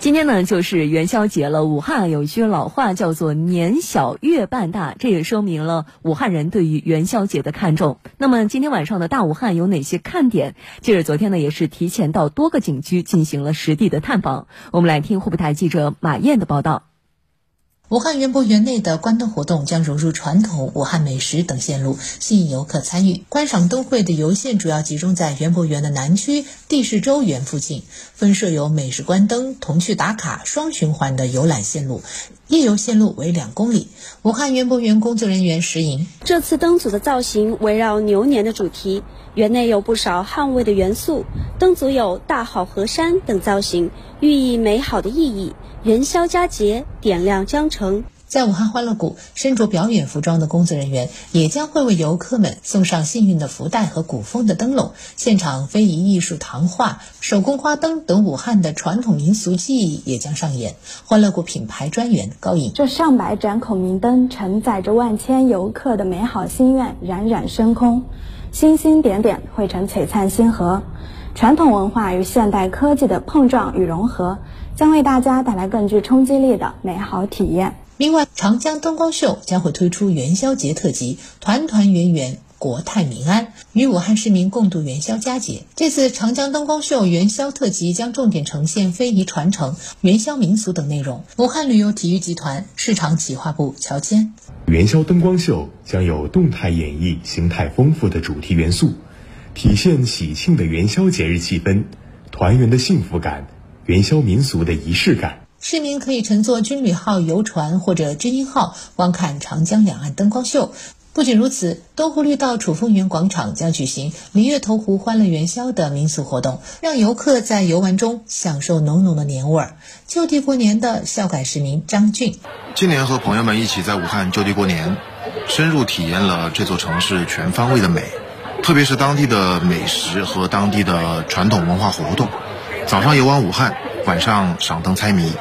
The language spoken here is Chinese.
今天呢，就是元宵节了。武汉有一句老话叫做“年小月半大”，这也说明了武汉人对于元宵节的看重。那么今天晚上的大武汉有哪些看点？记者昨天呢，也是提前到多个景区进行了实地的探访。我们来听湖北台记者马燕的报道。武汉园博园内的关灯活动将融入传统武汉美食等线路，吸引游客参与。观赏灯会的游线主要集中在园博园的南区地势洲园附近，分设有美食关灯、童趣打卡双循环的游览线路，夜游线路为两公里。武汉园博园工作人员石莹，这次灯组的造型围绕牛年的主题，园内有不少汉味的元素，灯组有大好河山等造型，寓意美好的意义。元宵佳节，点亮江城。在武汉欢乐谷，身着表演服装的工作人员也将会为游客们送上幸运的福袋和古风的灯笼。现场非遗艺术、糖画、手工花灯等武汉的传统民俗技艺也将上演。欢乐谷品牌专员高颖：这上百盏孔明灯承载着万千游客的美好心愿，冉冉升空，星星点点汇成璀璨星河。传统文化与现代科技的碰撞与融合，将为大家带来更具冲击力的美好体验。另外，长江灯光秀将会推出元宵节特辑，团团圆圆，国泰民安，与武汉市民共度元宵佳节。这次长江灯光秀元宵特辑将重点呈现非遗传承、元宵民俗等内容。武汉旅游体育集团市场企划部乔谦：元宵灯光秀将有动态演绎形态丰富的主题元素。体现喜庆的元宵节日气氛，团圆的幸福感，元宵民俗的仪式感。市民可以乘坐军旅号游船或者知音号观看长江两岸灯光秀。不仅如此，东湖绿道楚风园广场将举行“明月投湖欢乐元宵”的民俗活动，让游客在游玩中享受浓浓的年味儿。就地过年的孝感市民张俊，今年和朋友们一起在武汉就地过年，深入体验了这座城市全方位的美。特别是当地的美食和当地的传统文化活动，早上游玩武汉，晚上赏灯猜谜。